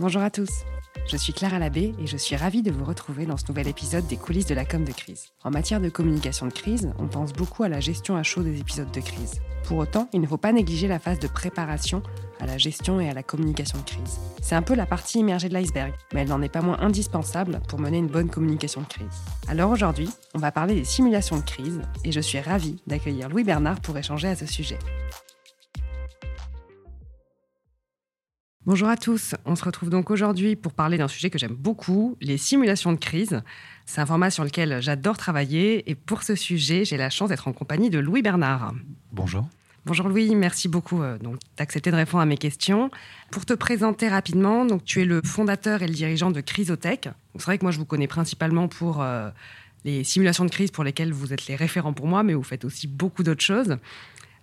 Bonjour à tous. Je suis Clara Labbé et je suis ravie de vous retrouver dans ce nouvel épisode des coulisses de la com de crise. En matière de communication de crise, on pense beaucoup à la gestion à chaud des épisodes de crise. Pour autant, il ne faut pas négliger la phase de préparation à la gestion et à la communication de crise. C'est un peu la partie immergée de l'iceberg, mais elle n'en est pas moins indispensable pour mener une bonne communication de crise. Alors aujourd'hui, on va parler des simulations de crise et je suis ravie d'accueillir Louis Bernard pour échanger à ce sujet. Bonjour à tous, on se retrouve donc aujourd'hui pour parler d'un sujet que j'aime beaucoup, les simulations de crise. C'est un format sur lequel j'adore travailler et pour ce sujet, j'ai la chance d'être en compagnie de Louis Bernard. Bonjour. Bonjour Louis, merci beaucoup euh, donc d'accepter de répondre à mes questions. Pour te présenter rapidement, donc tu es le fondateur et le dirigeant de Crisotech. C'est vrai que moi je vous connais principalement pour euh, les simulations de crise pour lesquelles vous êtes les référents pour moi, mais vous faites aussi beaucoup d'autres choses.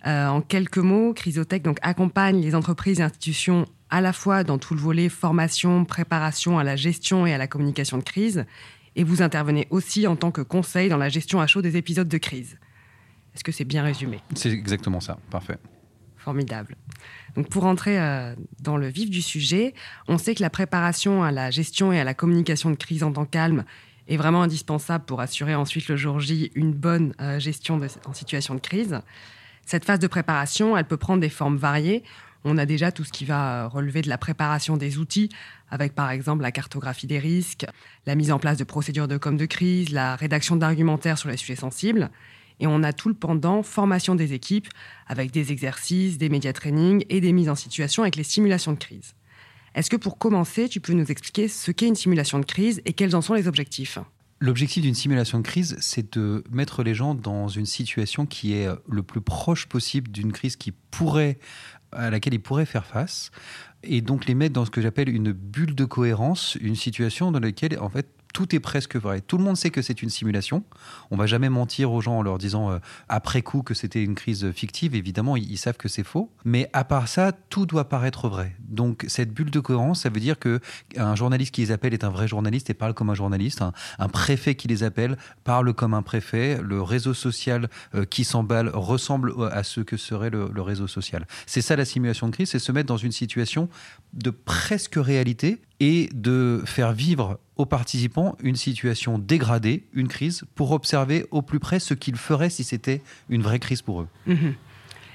Euh, en quelques mots, Crisotech donc accompagne les entreprises et institutions à la fois dans tout le volet formation, préparation à la gestion et à la communication de crise, et vous intervenez aussi en tant que conseil dans la gestion à chaud des épisodes de crise. Est-ce que c'est bien résumé? C'est exactement ça, parfait. Formidable. Donc pour entrer euh, dans le vif du sujet, on sait que la préparation à la gestion et à la communication de crise en temps calme est vraiment indispensable pour assurer ensuite le jour J une bonne euh, gestion en situation de crise. Cette phase de préparation, elle peut prendre des formes variées. On a déjà tout ce qui va relever de la préparation des outils, avec par exemple la cartographie des risques, la mise en place de procédures de com de crise, la rédaction d'argumentaires sur les sujets sensibles. Et on a tout le pendant formation des équipes avec des exercices, des médias training et des mises en situation avec les simulations de crise. Est-ce que pour commencer, tu peux nous expliquer ce qu'est une simulation de crise et quels en sont les objectifs? L'objectif d'une simulation de crise, c'est de mettre les gens dans une situation qui est le plus proche possible d'une crise qui pourrait, à laquelle ils pourraient faire face, et donc les mettre dans ce que j'appelle une bulle de cohérence, une situation dans laquelle en fait tout est presque vrai. Tout le monde sait que c'est une simulation. On va jamais mentir aux gens en leur disant euh, après coup que c'était une crise fictive. Évidemment, ils, savent que c'est faux. Mais à part ça, tout doit paraître vrai. Donc cette bulle de cohérence, ça veut dire que un journaliste qui les appelle est un vrai journaliste et parle comme un journaliste. Un, préfet qui les appelle parle comme un préfet. Le réseau social euh, qui s'emballe ressemble à ce que serait le, le réseau social. C'est ça la simulation de crise, c'est se mettre dans une situation de presque réalité et de faire vivre aux participants une situation dégradée, une crise, pour observer au plus près ce qu'ils feraient si c'était une vraie crise pour eux. Mhm.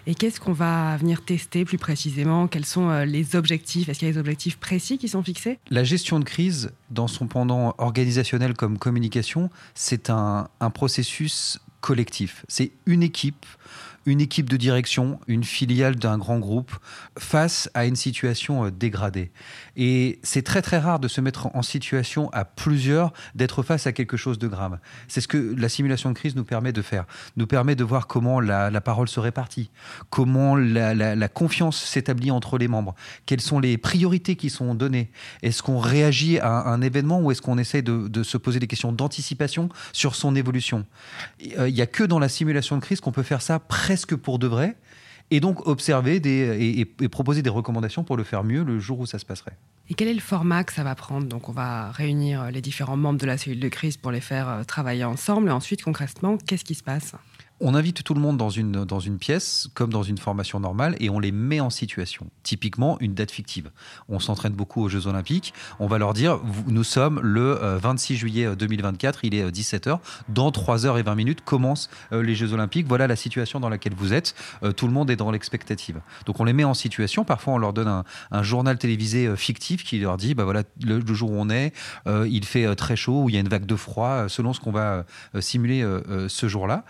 Et qu'est-ce qu'on va venir tester plus précisément? Quels sont euh, les objectifs? Est-ce qu'il y a des objectifs précis qui sont fixés? La gestion de crise, dans son pendant organisationnel comme communication, c'est un, un processus collectif. C'est une équipe une équipe de direction, une filiale d'un grand groupe, face à une situation euh, dégradée. Et c'est très très rare de se mettre en situation à plusieurs d'être face à quelque chose de grave. C'est ce que la simulation de crise nous permet de faire, nous permet de voir comment la, parole se répartit, comment la, confiance s'établit entre les membres, quelles sont les priorités qui sont données. Est-ce qu'on réagit à un événement ou est-ce qu'on essaie de, se poser des questions d'anticipation sur son évolution? Euh, Il n'y a que dans la simulation de crise qu'on peut faire ça presque pour de vrai et donc observer et, proposer des recommandations pour le faire mieux le jour où ça se passerait. Et quel est le format que ça va prendre? Donc on va réunir les différents membres de la cellule de crise pour les faire euh, travailler ensemble. Et ensuite, concrètement, qu'est-ce qui se passe? On invite tout le monde dans une, pièce, comme dans une formation normale, et on les met en situation. Typiquement, une date fictive. On s'entraîne beaucoup aux Jeux Olympiques. On va leur dire, nous sommes le 26 euh, juillet 2024, euh, il est 17h. Euh, dans 3h20 minutes commencent les Jeux Olympiques. Voilà la situation dans laquelle vous êtes. Tout le monde est dans l'expectative. Donc on les met en situation. Parfois, on leur donne un, journal télévisé fictif qui leur dit, bah voilà, le, jour où on est, il fait très chaud, ou il y a une vague de froid, selon ce qu'on va simuler ce jour-là.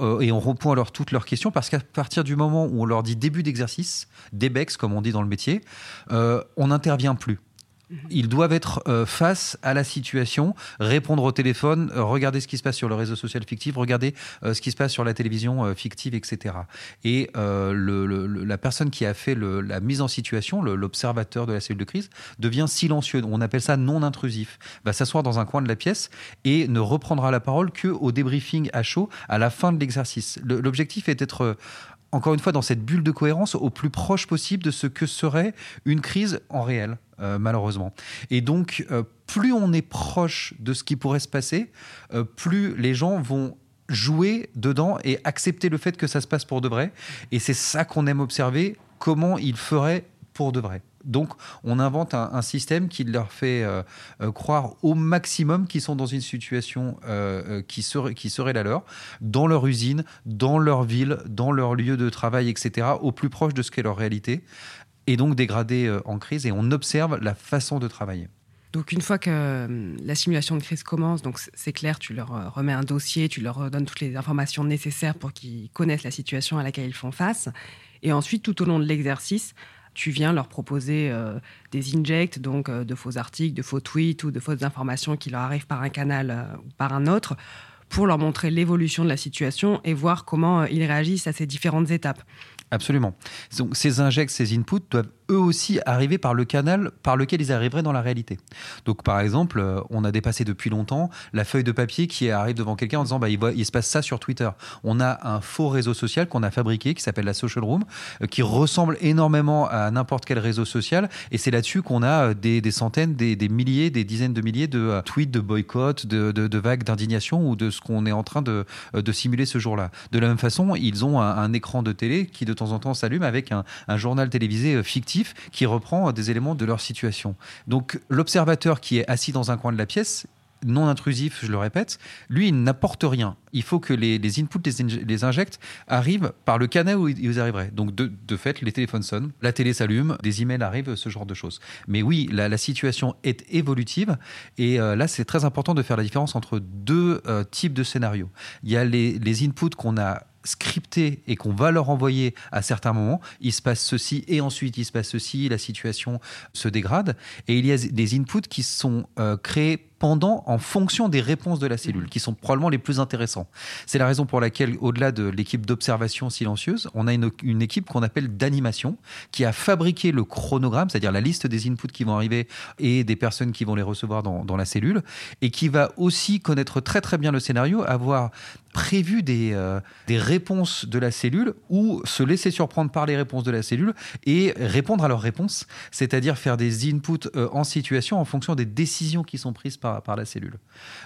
Euh, et on répond leur, toutes leurs questions parce qu'à partir du moment où on leur dit début d'exercice, débex comme on dit dans le métier, euh, on n'intervient plus. Ils doivent être euh, face à la situation, répondre au téléphone, euh, regarder ce qui se passe sur le réseau social fictif, regarder euh, ce qui se passe sur la télévision fictive, etc. Et la personne qui a fait la mise en situation, l'observateur de la cellule de crise, devient silencieux. On appelle ça non intrusif. Va s'asseoir dans un coin de la pièce et ne reprendra la parole que au débriefing à chaud à la fin de l'exercice. L'objectif est d'être encore une fois, dans cette bulle de cohérence au plus proche possible de ce que serait une crise en réel, euh, malheureusement. Et donc, euh, plus on est proche de ce qui pourrait se passer, euh, plus les gens vont jouer dedans et accepter le fait que ça se passe pour de vrai. Et c'est ça qu'on aime observer, comment ils feraient pour de vrai. Donc, on invente un, système qui leur fait euh, euh, croire au maximum qu'ils sont dans une situation euh, qui, serait, la leur, dans leur usine, dans leur ville, dans leur lieu de travail, etc., au plus proche de ce qu'est leur réalité, et donc dégradé en crise. Et on observe la façon de travailler. Donc une fois que la simulation de crise commence, donc c'est clair, tu leur remets un dossier, tu leur donnes toutes les informations nécessaires pour qu'ils connaissent la situation à laquelle ils font face. Et ensuite, tout au long de l'exercice, tu viens leur proposer euh, des injects, donc euh, de faux articles, de faux tweets ou de fausses informations qui leur arrivent par un canal euh, ou par un autre, pour leur montrer l'évolution de la situation et voir comment ils réagissent à ces différentes étapes. Absolument. Donc, ces injects, ces inputs doivent eux aussi arriver par le canal par lequel ils arriveraient dans la réalité. Donc par exemple, euh, on a dépassé depuis longtemps la feuille de papier qui arrive devant quelqu'un en disant bah, il, se passe ça sur Twitter. On a un faux réseau social qu'on a fabriqué qui s'appelle la Social Room, euh, qui ressemble énormément à n'importe quel réseau social. Et c'est là-dessus qu'on a euh, des, centaines, des, milliers, des dizaines de milliers de tweets de boycott, de, vagues d'indignation ou de ce qu'on est en train de, simuler ce jour-là. De la même façon, ils ont un, écran de télé qui de temps en temps s'allume avec un journal télévisé fictif qui reprend des éléments de leur situation. Donc l'observateur qui est assis dans un coin de la pièce, non intrusif, je le répète, lui, il n'apporte rien. Il faut que les, inputs, les, les, injects arrivent par le canal où ils arriveraient. Donc, de, fait, les téléphones sonnent, la télé s'allume, des emails arrivent, ce genre de choses. Mais oui, la, situation est évolutive. Et euh, là, c'est très important de faire la différence entre deux euh, types de scénarios. Il y a les inputs qu'on a scripté et qu'on va leur envoyer à certains moments, il se passe ceci et ensuite il se passe ceci, la situation se dégrade. Et il y a des inputs qui sont euh, créés pendant en fonction des réponses de la cellule, qui sont probablement les plus intéressants. C'est la raison pour laquelle, au-delà de l'équipe d'observation silencieuse, on a une, équipe qu'on appelle d'animation, qui a fabriqué le chronogramme, c'est-à-dire la liste des inputs qui vont arriver et des personnes qui vont les recevoir dans, la cellule, et qui va aussi connaître très très bien le scénario, avoir prévu des, euh, des réponses de la cellule ou se laisser surprendre par les réponses de la cellule et répondre à leurs réponses, c'est-à-dire faire des inputs euh, en situation en fonction des décisions qui sont prises par, par la cellule.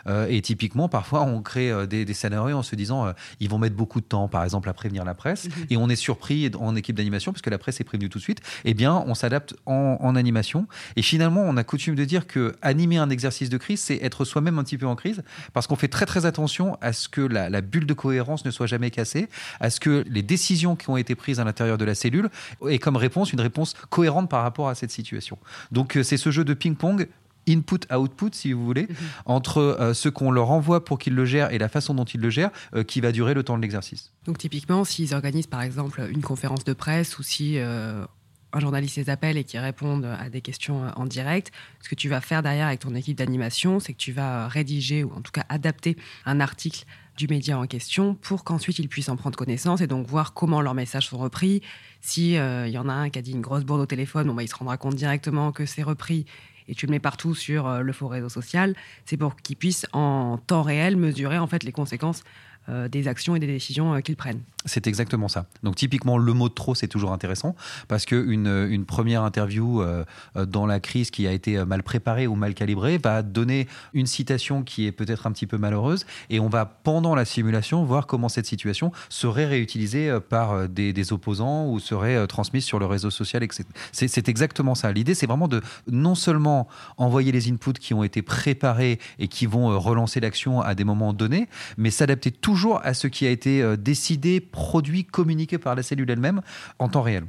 Euh, et typiquement, parfois, on crée des, des, scénarios en se disant ils vont mettre beaucoup de temps, par exemple, à prévenir la presse, mhm. et on est surpris en équipe d'animation parce que la presse est prévenue tout de suite. Eh bien, on s'adapte en, en, animation. Et finalement, on a coutume de dire que animer un exercice de crise, c'est être soi-même un petit peu en crise parce qu'on fait très très attention à ce que la, la bulle de cohérence ne soit jamais cassée, à ce que les décisions qui ont été prises à l'intérieur de la cellule aient comme réponse une réponse cohérente par rapport à cette situation. Donc euh, c'est ce jeu de ping-pong input-output, si vous voulez, mhm. entre euh, ce qu'on leur envoie pour qu'ils le gèrent et la façon dont ils le gèrent, euh, qui va durer le temps de l'exercice. Donc typiquement, s'ils organisent par exemple une conférence de presse ou si un journaliste les appelle et qui répondent à des questions en direct, ce que tu vas faire derrière avec ton équipe d'animation, c'est que tu vas rédiger ou en tout cas adapter un article du média en question pour qu'ensuite ils puissent en prendre connaissance et donc voir comment leurs messages sont repris. S'il euh, y en a un qui a dit une grosse bourde au téléphone, bon, bah, il se rendra compte directement que c'est repris et tu le mets partout sur euh, le faux réseau social. C'est pour qu'ils puissent en temps réel mesurer en fait les conséquences euh, des actions et des décisions qu'ils prennent. C'est exactement ça. Donc typiquement, le mot de trop, c'est toujours intéressant parce qu'une une première interview euh, euh, dans la crise qui a été mal préparée ou mal calibrée va donner une citation qui est peut-être un petit peu malheureuse et on va, pendant la simulation, voir comment cette situation serait réutilisée euh, par des, des opposants ou serait transmise sur le réseau social, etc. C'est exactement ça. L'idée, c'est vraiment de non seulement envoyer les inputs qui ont été préparés et qui vont relancer l'action à des moments donnés, mais s'adapter toujours à ce qui a été décidé produit communiqué par la cellule elle-même en temps réel.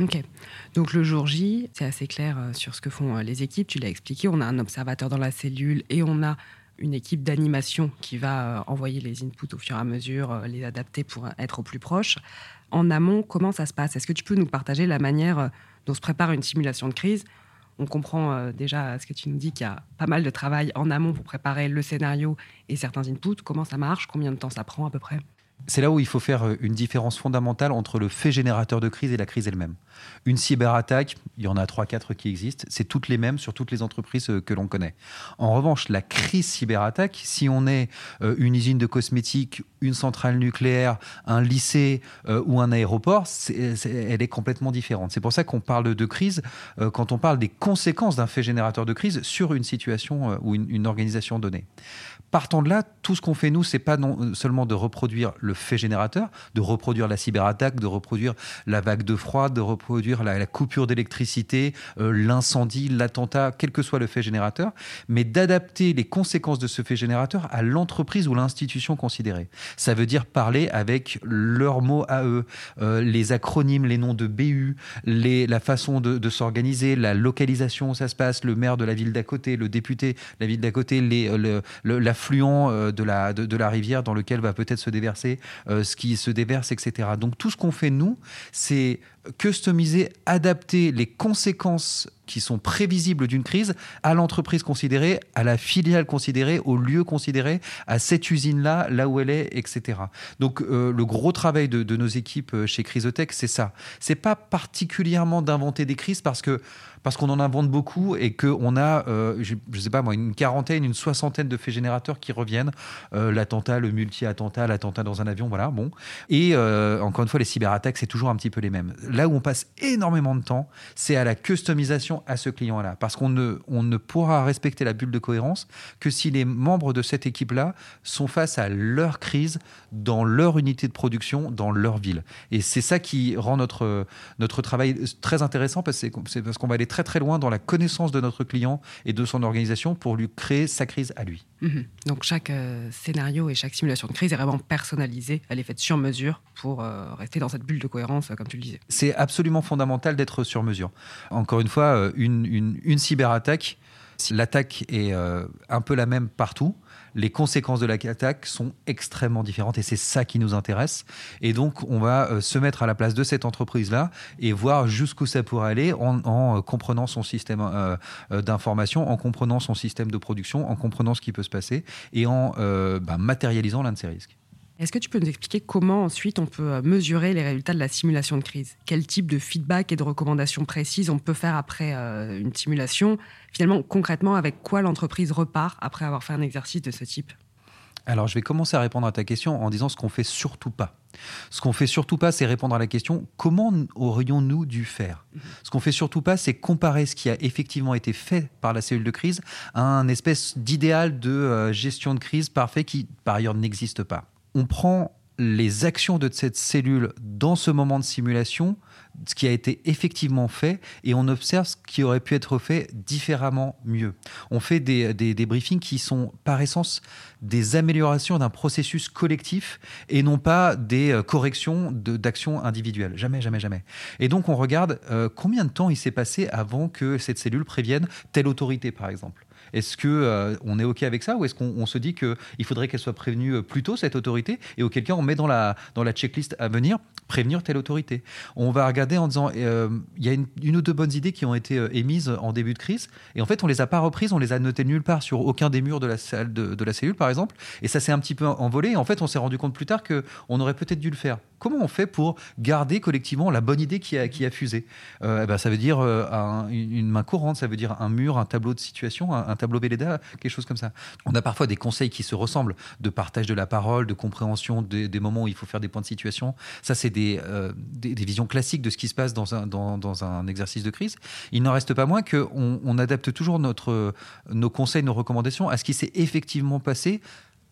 Ok. Donc le jour J, c'est assez clair euh, sur ce que font euh, les équipes. Tu l'as expliqué. On a un observateur dans la cellule et on a une équipe d'animation qui va euh, envoyer les inputs au fur et à mesure, les adapter pour être au plus proche. En amont, comment ça se passe? Est-ce que tu peux nous partager la manière dont se prépare une simulation de crise? On comprend déjà ce que tu nous dis qu'il y a pas mal de travail en amont pour préparer le scénario et certains inputs. Comment ça marche? Combien de temps ça prend à peu près? C'est là où il faut faire euh, une différence fondamentale entre le fait générateur de crise et la crise elle-même. Une cyberattaque, il y en a 3-4 qui existent, c'est toutes les mêmes sur toutes les entreprises euh, que l'on connaît. En revanche, la crise cyberattaque, si on est euh, une usine de cosmétiques, une centrale nucléaire, un lycée ou un aéroport, elle est complètement différente. C'est pour ça qu'on parle de crise quand on parle des conséquences d'un fait générateur de crise sur une situation ou une organisation donnée. Partant de là, tout ce qu'on fait nous, c'est pas non seulement de reproduire le fait générateur, de reproduire la cyberattaque, de reproduire la vague de froid, de reproduire la, coupure d'électricité, euh, l'incendie, l'attentat, quel que soit le fait générateur, mais d'adapter les conséquences de ce fait générateur à l'entreprise ou l'institution considérée. Ça veut dire parler avec leurs mots à eux, euh, les acronymes, les noms de BU, les, la façon de, s'organiser, la localisation où ça se passe, le maire de la ville d'à côté, le député de la ville d'à côté, l'affluent euh, de, la, de, la rivière dans lequel va peut-être se déverser euh, ce qui se déverse, etc. Donc tout ce qu'on fait, nous, c'est customiser, adapter les conséquences qui sont prévisibles d'une crise à l'entreprise considérée, à la filiale considérée, au lieu considéré, à cette usine-là, là où elle est, etc. Donc euh, le gros travail de, nos équipes chez Crisotech, c'est ça. C'est pas particulièrement d'inventer des crises parce que parce qu'on en invente beaucoup et qu'on a, euh, je ne sais pas moi, une quarantaine, une soixantaine de faits générateurs qui reviennent. Euh, l'attentat, le multi-attentat, l'attentat dans un avion, voilà, bon. Et euh, encore une fois, les cyberattaques, c'est toujours un petit peu les mêmes. Là où on passe énormément de temps, c'est à la customisation à ce client-là. Parce qu'on ne, on ne pourra respecter la bulle de cohérence que si les membres de cette équipe-là sont face à leur crise dans leur unité de production, dans leur ville. Et c'est ça qui rend notre, notre travail très intéressant parce, parce qu'on va aller très très loin dans la connaissance de notre client et de son organisation pour lui créer sa crise à lui. Mhm. Donc chaque euh, scénario et chaque simulation de crise est vraiment personnalisée, elle est faite sur mesure pour euh, rester dans cette bulle de cohérence, euh, comme tu le disais. C'est absolument fondamental d'être sur mesure. Encore une fois, une, une, cyberattaque, l'attaque est un peu la même partout, les conséquences de l'attaque sont extrêmement différentes et c'est ça qui nous intéresse. Et donc, on va euh, se mettre à la place de cette entreprise-là et voir jusqu'où ça pourrait aller en, euh, comprenant son système euh, d'information, en comprenant son système de production, en comprenant ce qui peut se passer et en bah, matérialisant l'un de ces risques. Est-ce que tu peux nous expliquer comment ensuite on peut mesurer les résultats de la simulation de crise? Quel type de feedback et de recommandations précises on peut faire après une simulation? Finalement, concrètement, avec quoi l'entreprise repart après avoir fait un exercice de ce type? Alors, je vais commencer à répondre à ta question en disant ce qu'on fait surtout pas. Ce qu'on fait surtout pas, c'est répondre à la question comment aurions-nous dû faire? Mhm. Ce qu'on fait surtout pas, c'est comparer ce qui a effectivement été fait par la cellule de crise à un espèce d'idéal de euh, gestion de crise parfait qui, par ailleurs, n'existe pas on prend les actions de cette cellule dans ce moment de simulation, ce qui a été effectivement fait, et on observe ce qui aurait pu être fait différemment mieux. On fait des, briefings qui sont par essence des améliorations d'un processus collectif et non pas des euh, corrections d'actions individuelles. Jamais, jamais, jamais. Et donc on regarde euh, combien de temps il s'est passé avant que cette cellule prévienne telle autorité, par exemple. Est-ce que euh, on est ok avec ça ou est-ce qu'on se dit qu'il faudrait qu'elle soit prévenue euh, plus tôt cette autorité et auquel cas on met dans la dans la checklist à venir prévenir telle autorité. On va regarder en disant euh, il y a une, ou deux bonnes idées qui ont été émises en début de crise et en fait on les a pas reprises, on les a notées nulle part sur aucun des murs de la salle de, la cellule par exemple et ça s'est un petit peu envolé et en fait on s'est rendu compte plus tard que on aurait peut-être dû le faire. Comment on fait pour garder collectivement la bonne idée qui a, qui a fusé? Eh ben, Ça veut dire une main courante, ça veut dire un mur, un tableau de situation, un, tableau Velleda, quelque chose comme ça. On a parfois des conseils qui se ressemblent, de partage de la parole, de compréhension des, moments où il faut faire des points de situation. Ça, c'est euh, des, des, visions classiques de ce qui se passe dans un, dans, dans un exercice de crise. Il n'en reste pas moins qu'on on adapte toujours notre, nos conseils, nos recommandations à ce qui s'est effectivement passé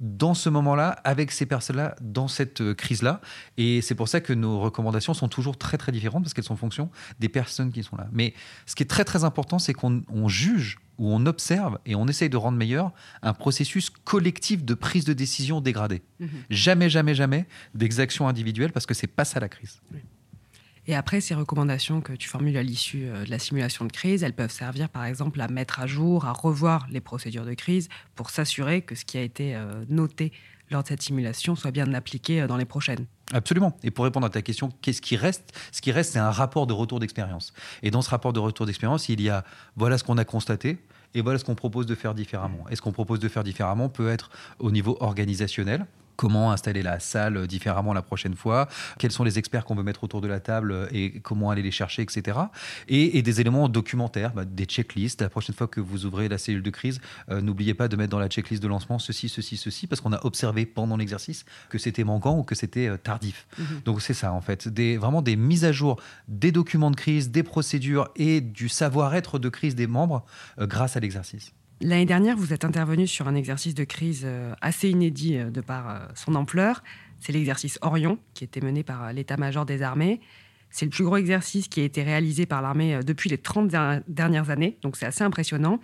dans ce moment-là, avec ces personnes-là, dans cette euh, crise-là. Et c'est pour ça que nos recommandations sont toujours très très différentes, parce qu'elles sont en fonction des personnes qui sont là. Mais ce qui est très très important, c'est qu'on juge ou on observe et on essaye de rendre meilleur un processus collectif de prise de décision dégradé. Mhm. Jamais, jamais, jamais d'exaction individuelle, parce que c'est pas ça la crise. Et après, ces recommandations que tu formules à l'issue euh, de la simulation de crise, elles peuvent servir par exemple à mettre à jour, à revoir les procédures de crise pour s'assurer que ce qui a été euh, noté lors de cette simulation soit bien appliqué euh, dans les prochaines. Absolument. Et pour répondre à ta question, qu'est-ce qui reste? Ce qui reste, c'est un rapport de retour d'expérience. Et dans ce rapport de retour d'expérience, il y a voilà ce qu'on a constaté, et voilà ce qu'on propose de faire différemment. Et ce qu'on propose de faire différemment peut être au niveau organisationnel, comment installer la salle différemment la prochaine fois, quels sont les experts qu'on veut mettre autour de la table et comment aller les chercher, etc. Et, des éléments documentaires, bah, des checklists. La prochaine fois que vous ouvrez la cellule de crise, euh, n'oubliez pas de mettre dans la checklist de lancement ceci, ceci, ceci, parce qu'on a observé pendant l'exercice que c'était manquant ou que c'était euh, tardif. Mhm. Donc c'est ça en fait, des, vraiment des mises à jour des documents de crise, des procédures et du savoir-être de crise des membres euh, grâce à l'exercice. L'année dernière, vous êtes intervenu sur un exercice de crise euh, assez inédit euh, de par euh, son ampleur. c'est l'exercice Orion, qui était mené par l'état-major des armées. C'est le plus gros exercice qui a été réalisé par l'armée depuis les 30 dernières années, donc c'est assez impressionnant.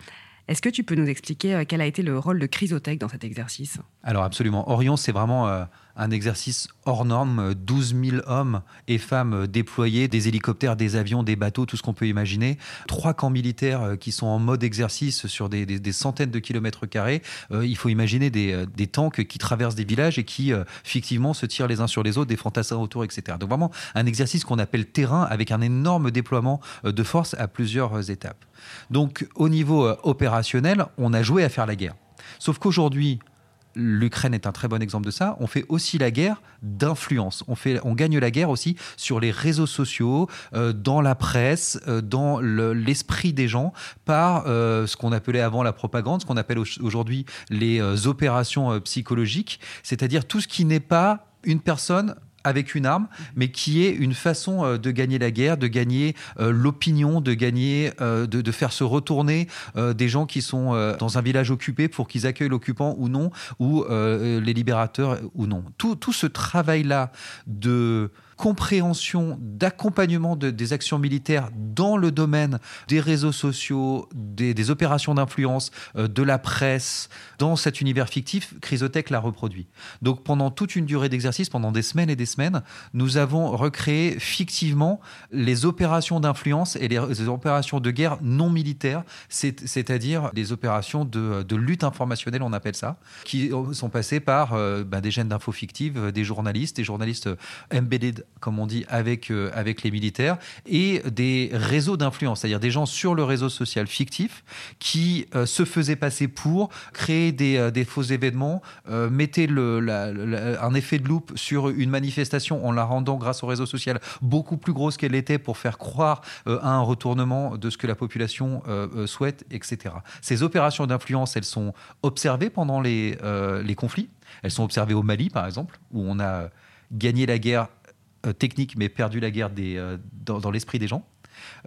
Est-ce que tu peux nous expliquer quel a été le rôle de Chrysotech dans cet exercice? Alors absolument. Orion, c'est vraiment un exercice hors norme. 12 000 hommes et femmes euh, déployés, des hélicoptères, des avions, des bateaux, tout ce qu'on peut imaginer. Trois camps militaires qui sont en mode exercice sur des, centaines de kilomètres carrés. il faut imaginer des, tanks qui traversent des villages et qui fictivement se tirent les uns sur les autres, des fantassins autour, etc. Donc vraiment un exercice qu'on appelle terrain avec un énorme déploiement de force à plusieurs étapes. Donc au niveau euh, opérationnel, on a joué à faire la guerre. Sauf qu'aujourd'hui, l'Ukraine est un très bon exemple de ça. On fait aussi la guerre d'influence. On, on gagne la guerre aussi sur les réseaux sociaux, euh, dans la presse, euh, dans l'esprit des gens, par ce qu'on appelait avant la propagande, ce qu'on appelle aujourd'hui les opérations psychologiques, c'est-à-dire tout ce qui n'est pas une personne avec une arme, mais qui est une façon euh, de gagner la guerre, de gagner euh, l'opinion, de gagner, euh, de, faire se retourner des gens qui sont dans un village occupé pour qu'ils accueillent l'occupant ou non, ou les libérateurs ou non. Tout, tout ce travail-là de compréhension, d'accompagnement des actions militaires dans le domaine des réseaux sociaux, des, opérations d'influence, euh, de la presse, dans cet univers fictif, Chrysotech l'a reproduit. Donc pendant toute une durée d'exercice, pendant des semaines et des semaines, nous avons recréé fictivement les opérations d'influence et les, opérations de guerre non militaires, c'est-à-dire les opérations de, lutte informationnelle, on appelle ça, qui sont passées par euh, ben, des chaînes d'infos fictives, des journalistes, des journalistes embedded comme on dit, avec, euh, avec les militaires, et des réseaux d'influence, c'est-à-dire des gens sur le réseau social fictif qui euh, se faisaient passer pour créer des, euh, des faux événements, mettaient le, un effet de loupe sur une manifestation en la rendant, grâce au réseau social, beaucoup plus grosse qu'elle était pour faire croire à un retournement de ce que la population souhaite, etc. Ces opérations d'influence, elles sont observées pendant les, les conflits. Elles sont observées au Mali, par exemple, où on a gagné la guerre technique, mais perdu la guerre des, euh, dans, l'esprit des gens.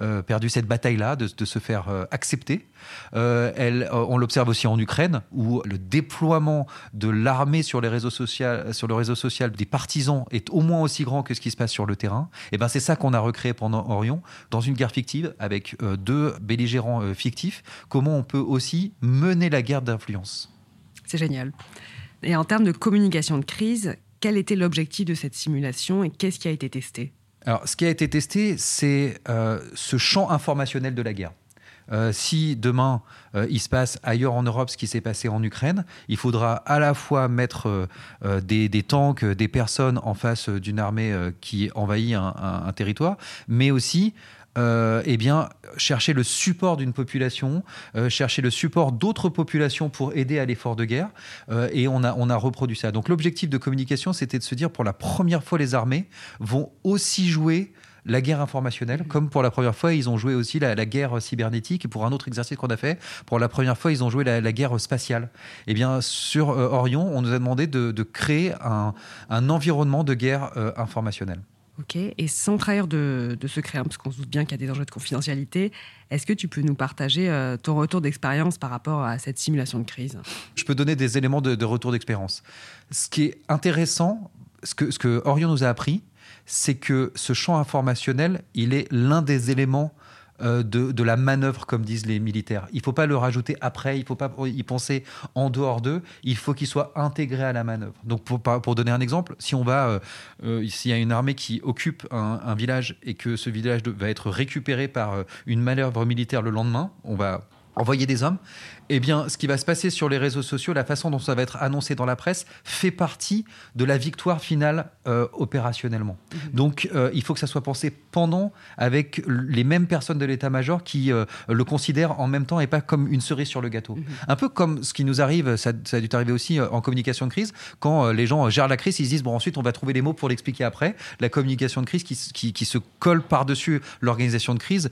Euh, perdu cette bataille-là, de, se faire accepter. elle, on l'observe aussi en Ukraine, où le déploiement de l'armée sur, les réseaux sociaux, sur le réseau social des partisans est au moins aussi grand que ce qui se passe sur le terrain. Et ben c'est ça qu'on a recréé pendant Orion, dans une guerre fictive, avec deux belligérants fictifs. Comment on peut aussi mener la guerre d'influence C'est génial. Et en termes de communication de crise, quel était l'objectif de cette simulation et qu'est-ce qui a été testé Alors, ce qui a été testé, c'est euh, ce champ informationnel de la guerre. Euh, si demain euh, il se passe ailleurs en Europe ce qui s'est passé en Ukraine, il faudra à la fois mettre des, tanks, des personnes en face d'une armée qui envahit un, territoire, mais aussi euh, eh bien, chercher le support d'une population, euh, chercher le support d'autres populations pour aider à l'effort de guerre. Euh, et on a, on a reproduit ça. Donc l'objectif de communication, c'était de se dire, pour la première fois, les armées vont aussi jouer la guerre informationnelle, mmh. comme pour la première fois, ils ont joué aussi la, guerre cybernétique. Et pour un autre exercice qu'on a fait, pour la première fois, ils ont joué la, guerre spatiale. Eh bien, sur Orion, on nous a demandé de, créer un, un, environnement de guerre informationnelle. Ok, et sans trahir de, secret, hein, parce qu'on se doute bien qu'il y a des enjeux de confidentialité, est-ce que tu peux nous partager euh, ton retour d'expérience par rapport à cette simulation de crise? Je peux donner des éléments de, retour d'expérience. Ce qui est intéressant, ce que, ce que Orion nous a appris, c'est que ce champ informationnel, il est l'un des éléments euh, de, la manœuvre, comme disent les militaires. Il ne faut pas le rajouter après, il ne faut pas y penser en dehors d'eux, il faut qu'il soit intégré à la manœuvre. Donc pour, pour donner un exemple, si on va, euh, euh, s'il y a une armée qui occupe un, village et que ce village va être récupéré par une manœuvre militaire le lendemain, on va envoyer des hommes, eh bien, ce qui va se passer sur les réseaux sociaux, la façon dont ça va être annoncé dans la presse, fait partie de la victoire finale euh, opérationnellement. Mhm. Donc, euh, il faut que ça soit pensé pendant, avec les mêmes personnes de l'état-major qui euh, le considèrent en même temps et pas comme une cerise sur le gâteau. Mhm. Un peu comme ce qui nous arrive, ça, a dû arriver aussi en communication de crise, quand les gens gèrent la crise, ils se disent, bon, ensuite, on va trouver les mots pour l'expliquer après. La communication de crise qui, qui se colle par-dessus l'organisation de crise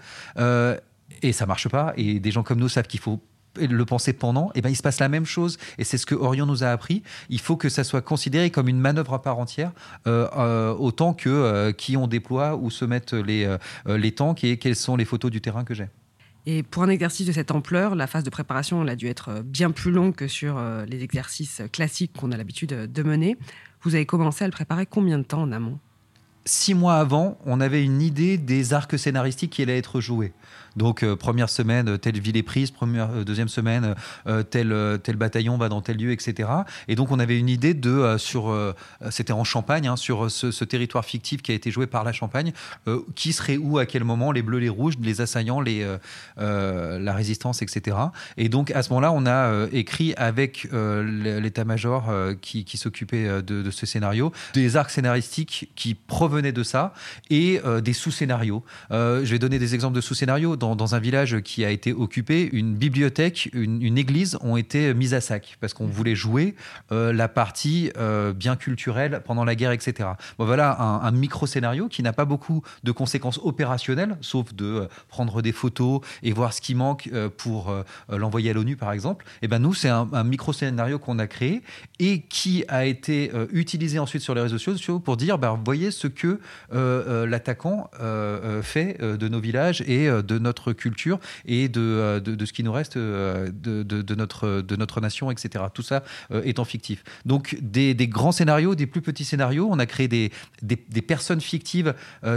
et ça marche pas. Et des gens comme nous savent qu'il faut le penser pendant, et ben il se passe la même chose. Et c'est ce que Orion nous a appris. Il faut que ça soit considéré comme une manœuvre à part entière, euh, euh, autant que euh, qui on déploie, où se mettent les, les tanks et quelles sont les photos du terrain que j'ai. Et pour un exercice de cette ampleur, la phase de préparation elle a dû être bien plus longue que sur les exercices classiques qu'on a l'habitude de mener. Vous avez commencé à le préparer combien de temps en amont? Six mois avant, on avait une idée des arcs scénaristiques qui allaient être joués. Donc euh, première semaine, euh, telle ville est prise, première, euh, deuxième semaine, tel, tel bataillon va dans tel lieu, etc. Et donc on avait une idée de, sur, c'était en Champagne, hein, sur ce, territoire fictif qui a été joué par la Champagne, qui serait où, à quel moment, les bleus, les rouges, les assaillants, les, la résistance, etc. Et donc à ce moment-là, on a écrit avec l'état-major qui, s'occupait de, de, ce scénario, des arcs scénaristiques qui provenaient de ça et des sous-scénarios. je vais donner des exemples de sous-scénarios dans, un village qui a été occupé, une bibliothèque, une, église ont été mises à sac parce qu'on voulait jouer euh, la partie euh, bien culturelle pendant la guerre, etc. Bon, voilà un, micro-scénario qui n'a pas beaucoup de conséquences opérationnelles, sauf de euh, prendre des photos et voir ce qui manque pour l'envoyer à l'ONU, par exemple. Et eh ben nous, c'est un, micro-scénario qu'on a créé et qui a été utilisé ensuite sur les réseaux sociaux pour dire, bah, voyez ce que l'attaquant fait de nos villages et de notre culture et de, euh, de, ce qui nous reste euh, de, de, notre, de notre nation, etc. Tout ça euh, étant fictif. Donc des, des, grands scénarios, des plus petits scénarios, on a créé des, des, des personnes fictives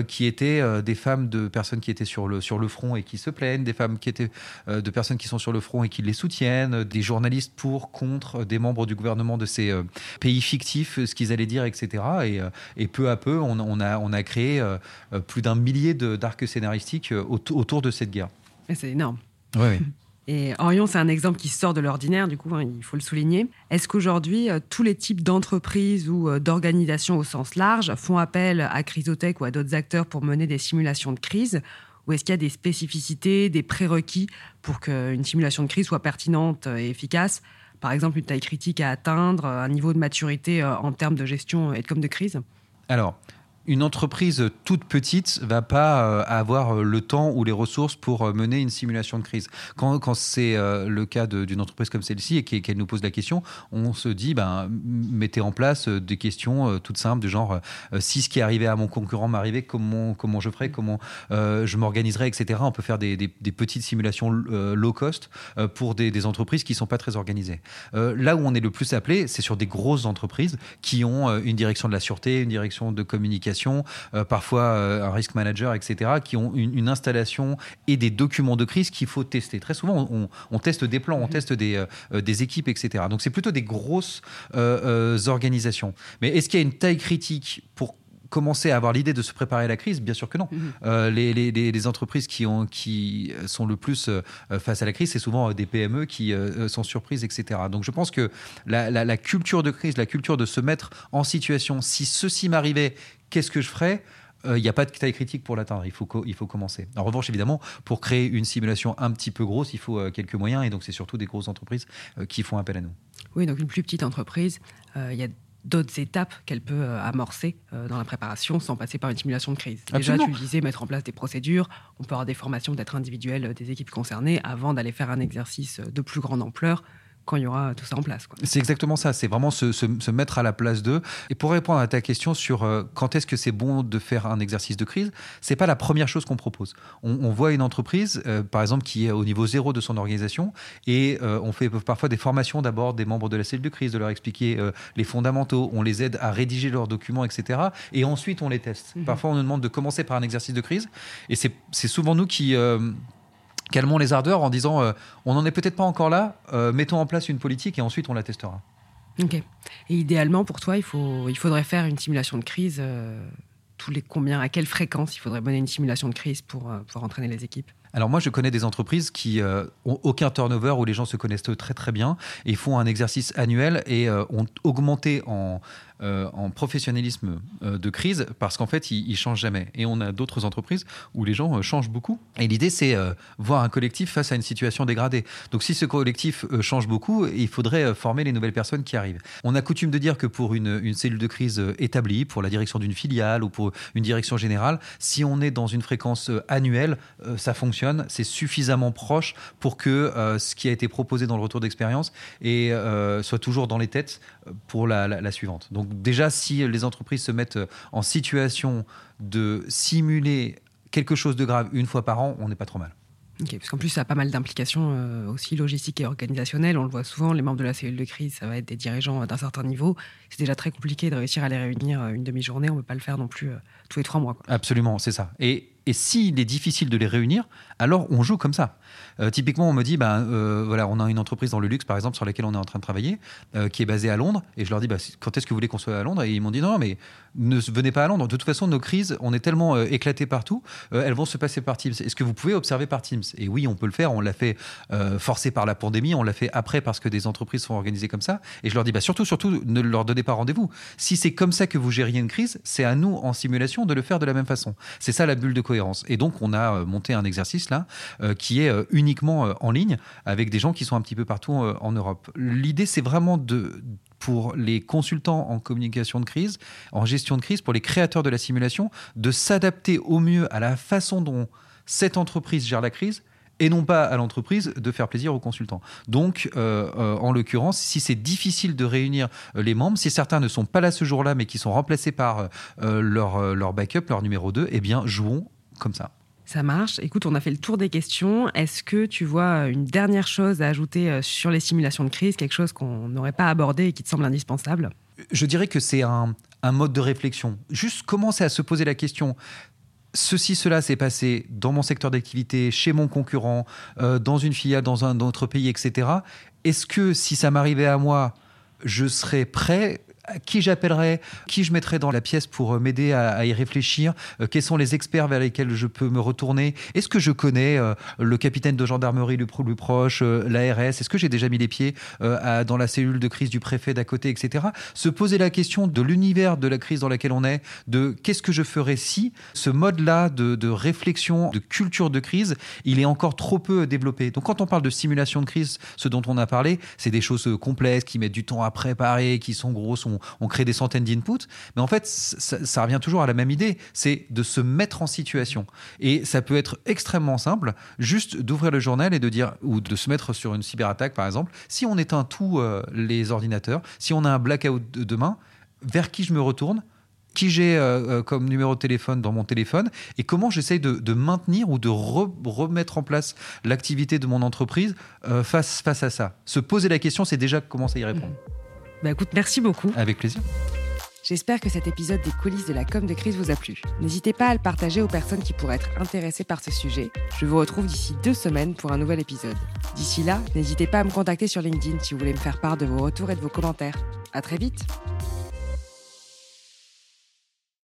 qui étaient des femmes de personnes qui étaient sur le, sur le front et qui se plaignent, des femmes qui étaient de personnes qui sont sur le front et qui les soutiennent, des journalistes pour, contre, des membres du gouvernement de ces pays fictifs, ce qu'ils allaient dire, etc. Et, et, peu à peu, on, on, a, on a créé plus d'un millier d'arcs scénaristiques autour de cette guerre. C'est énorme. Oui, Et Orion, c'est un exemple qui sort de l'ordinaire, du coup, hein, il faut le souligner. Est-ce qu'aujourd'hui, euh, tous les types d'entreprises ou euh, d'organisations au sens large font appel à Chrysotech ou à d'autres acteurs pour mener des simulations de crise? Ou est-ce qu'il y a des spécificités, des prérequis pour qu'une simulation de crise soit pertinente et efficace? Par exemple, une taille critique à atteindre, un niveau de maturité euh, en termes de gestion et de de crise? Alors, une entreprise toute petite va pas euh, avoir euh, le temps ou les ressources pour euh, mener une simulation de crise. Quand, c'est le cas d'une entreprise comme celle-ci et qu'elle nous pose la question, on se dit, ben, mettez en place des questions toutes simples du genre, si ce qui est arrivé à mon concurrent m'arrivait, comment, comment je ferais, comment je m'organiserais, etc. On peut faire des, petites simulations low cost pour des, entreprises qui sont pas très organisées. là où on est le plus appelé, c'est sur des grosses entreprises qui ont une direction de la sûreté, une direction de communication euh, parfois euh, un risk manager, etc., qui ont une, installation et des documents de crise qu'il faut tester. Très souvent, on, teste des plans, on mhm. teste des, euh, des équipes, etc. Donc c'est plutôt des grosses organisations. Mais est-ce qu'il y a une taille critique pour commencer à avoir l'idée de se préparer à la crise? Bien sûr que non. Mhm. les, les, entreprises qui, ont, qui sont le plus face à la crise, c'est souvent des PME qui sont surprises, etc. Donc je pense que la, la, culture de crise, la culture de se mettre en situation, si ceci m'arrivait qu'est-ce que je ferais? Il euh, n'y a pas de taille critique pour l'atteindre, il faut, il faut commencer. En revanche, évidemment, pour créer une simulation un petit peu grosse, il faut euh, quelques moyens, et donc c'est surtout des grosses entreprises euh, qui font appel à nous. Oui, donc une plus petite entreprise, il y a d'autres étapes qu'elle peut amorcer dans la préparation sans passer par une simulation de crise. Déjà, tu le disais, mettre en place des procédures, on peut avoir des formations peut-être individuelles des équipes concernées avant d'aller faire un exercice de plus grande ampleur quand il y aura tout ça en place. C'est exactement ça, c'est vraiment se, mettre à la place d'eux. Et pour répondre à ta question sur euh, quand est-ce que c'est bon de faire un exercice de crise, c'est pas la première chose qu'on propose. On, voit une entreprise, euh, par exemple, qui est au niveau zéro de son organisation, et euh, on fait parfois des formations d'abord des membres de la cellule de crise, de leur expliquer les fondamentaux, on les aide à rédiger leurs documents, etc. Et ensuite, on les teste. Mhm. Parfois, on nous demande de commencer par un exercice de crise, et c'est souvent nous qui calmons les ardeurs en disant euh, on n'en est peut-être pas encore là, euh, mettons en place une politique et ensuite on la testera. Ok. Et idéalement, pour toi, il, faut, il faudrait faire une simulation de crise euh, tous les combien, à quelle fréquence il faudrait mener une simulation de crise pour pouvoir entraîner les équipes? Alors moi, je connais des entreprises qui n'ont ont aucun turnover où les gens se connaissent très très bien et font un exercice annuel et ont augmenté en euh, en professionnalisme euh, de crise parce qu'en fait, ils, ne changent jamais. Et on a d'autres entreprises où les gens euh, changent beaucoup. Et l'idée, c'est voir un collectif face à une situation dégradée. Donc, si ce collectif change beaucoup, il faudrait former les nouvelles personnes qui arrivent. On a coutume de dire que pour une, cellule de crise établie, pour la direction d'une filiale ou pour une direction générale, si on est dans une fréquence annuelle, ça fonctionne. C'est suffisamment proche pour que ce qui a été proposé dans le retour d'expérience soit toujours dans les têtes pour la, la, la suivante. Donc déjà, si les entreprises se mettent en situation de simuler quelque chose de grave une fois par an, on n'est pas trop mal. Ok, parce qu'en plus, ça a pas mal d'implications euh, aussi logistiques et organisationnelles. On le voit souvent, les membres de la cellule de crise, ça va être des dirigeants d'un certain niveau. C'est déjà très compliqué de réussir à les réunir euh, une demi-journée. On ne peut pas le faire non plus euh, tous les trois mois. Quoi. Absolument, c'est ça. Et, et s'il est difficile de les réunir, alors on joue comme ça. Euh, typiquement, on me dit, ben, euh, voilà, on a une entreprise dans le luxe, par exemple, sur laquelle on est en train de travailler, euh, qui est basée à Londres, et je leur dis, bah, quand est-ce que vous voulez qu'on soit à Londres? Et ils m'ont dit, non, non, mais ne venez pas à Londres. De toute façon, nos crises, on est tellement éclatés partout, elles vont se passer par Teams. Est-ce que vous pouvez observer par Teams? Et oui, on peut le faire. On l'a fait forcé par la pandémie, on l'a fait après parce que des entreprises sont organisées comme ça. Et je leur dis, bah, surtout, surtout, ne leur donnez pas rendez-vous. Si c'est comme ça que vous gériez une crise, c'est à nous, en simulation, de le faire de la même façon. C'est ça la bulle de cohérence. Et donc, on a monté un exercice là qui est uniquement en ligne avec des gens qui sont un petit peu partout euh, en Europe. L'idée, c'est vraiment de pour les consultants en communication de crise, en gestion de crise, pour les créateurs de la simulation, de s'adapter au mieux à la façon dont cette entreprise gère la crise et non pas à l'entreprise de faire plaisir aux consultants. Donc, euh, euh, en l'occurrence, si c'est difficile de réunir les membres, si certains ne sont pas là ce jour-là, mais qui sont remplacés par leur, leur backup, leur numéro 2, eh bien, jouons comme ça. Ça marche. Écoute, on a fait le tour des questions. Est-ce que tu vois une dernière chose à ajouter euh, sur les simulations de crise, quelque chose qu'on n'aurait pas abordé et qui te semble indispensable? Je dirais que c'est un, mode de réflexion. Juste commencer à se poser la question ceci, cela s'est passé dans mon secteur d'activité, chez mon concurrent, euh, dans une filiale, dans un autre pays, etc. Est-ce que si ça m'arrivait à moi, je serais prêt qui j'appellerais, qui je mettrais dans la pièce pour euh, m'aider à, y réfléchir, euh, quels sont les experts vers lesquels je peux me retourner, est-ce que je connais euh, le capitaine de gendarmerie le plus proche, l'ARS, est-ce que j'ai déjà mis les pieds dans la cellule de crise du préfet d'à côté, etc. Se poser la question de l'univers de la crise dans laquelle on est, de qu'est-ce que je ferais si ce mode-là de, réflexion, de culture de crise, il est encore trop peu développé? Donc quand on parle de simulation de crise, ce dont on a parlé, c'est des choses complexes qui mettent du temps à préparer, qui sont grosses, crée des centaines d'inputs. Mais en fait, ça, revient toujours à la même idée, c'est de se mettre en situation. Et ça peut être extrêmement simple, juste d'ouvrir le journal et de dire, ou de se mettre sur une cyberattaque par exemple, si on éteint tous euh, les ordinateurs, si on a un blackout demain, vers qui je me retourne qui j'ai euh, euh, comme numéro de téléphone dans mon téléphone et comment j'essaye de, maintenir ou de remettre en place l'activité de mon entreprise face, face à ça. Se poser la question, c'est déjà commencer à y répondre. Bah écoute, merci beaucoup. Avec plaisir. J'espère que cet épisode des coulisses de la com de crise vous a plu. N'hésitez pas à le partager aux personnes qui pourraient être intéressées par ce sujet. Je vous retrouve d'ici deux semaines pour un nouvel épisode. D'ici là, n'hésitez pas à me contacter sur LinkedIn si vous voulez me faire part de vos retours et de vos commentaires. À très vite!